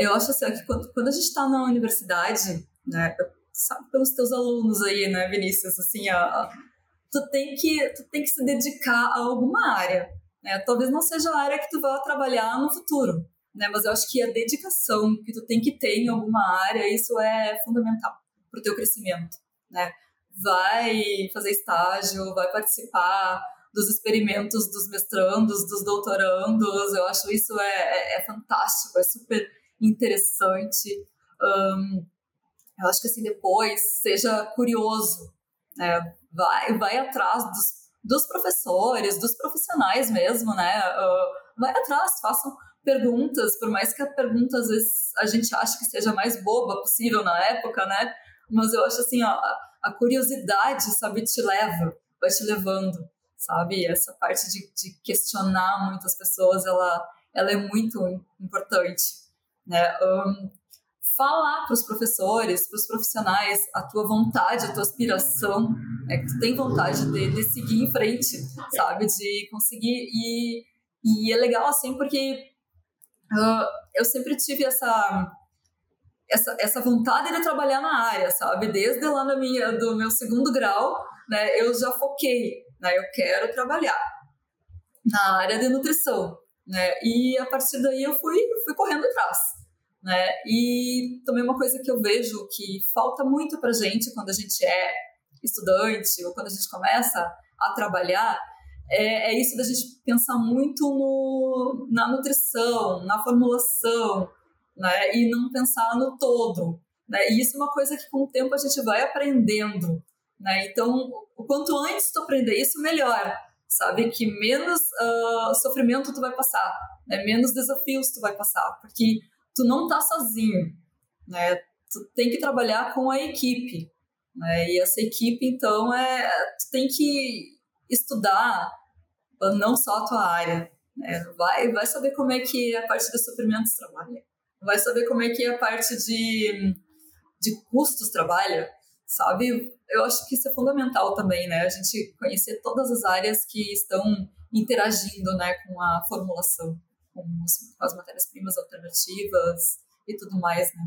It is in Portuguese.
eu acho assim, que quando, quando a gente está na universidade, né, sabe pelos teus alunos aí, né, Vinícius, assim, tu tem que tu tem que se dedicar a alguma área, né? Talvez não seja a área que tu vai trabalhar no futuro, né? Mas eu acho que a dedicação que tu tem que ter em alguma área, isso é fundamental para o teu crescimento, né? Vai fazer estágio, vai participar dos experimentos dos mestrandos, dos doutorandos, eu acho isso é, é, é fantástico, é super interessante. Um, eu acho que assim, depois, seja curioso, né? vai, vai atrás dos, dos professores, dos profissionais mesmo, né? Uh, vai atrás, façam perguntas, por mais que a pergunta às vezes a gente ache que seja mais boba possível na época, né? Mas eu acho assim, ó, a curiosidade, sabe, te leva, vai te levando, sabe? Essa parte de, de questionar muitas pessoas, ela, ela é muito importante, né? Um, falar para os professores, para os profissionais, a tua vontade, a tua aspiração, é que tu tem vontade de, de seguir em frente, sabe? De conseguir. E, e é legal assim porque uh, eu sempre tive essa, essa, essa vontade de trabalhar na área, sabe? Desde lá na minha, do meu segundo grau, né, eu já foquei, né? Eu quero trabalhar na área de nutrição, né? E a partir daí eu fui, fui correndo atrás. Né? E também uma coisa que eu vejo que falta muito para gente quando a gente é estudante ou quando a gente começa a trabalhar é, é isso da gente pensar muito no, na nutrição, na formulação, né? E não pensar no todo, né? E isso é uma coisa que com o tempo a gente vai aprendendo, né? Então, o quanto antes tu aprender isso, melhor, sabe? Que menos uh, sofrimento tu vai passar, né? Menos desafios tu vai passar, porque tu não tá sozinho, né? Tu tem que trabalhar com a equipe, né? E essa equipe, então, é tu tem que estudar não só a tua área, né? Vai, vai saber como é que a parte de suprimentos trabalha, vai saber como é que a parte de, de custos trabalha, sabe? Eu acho que isso é fundamental também, né? A gente conhecer todas as áreas que estão interagindo, né, com a formulação com, as matérias-primas alternativas e tudo mais, né?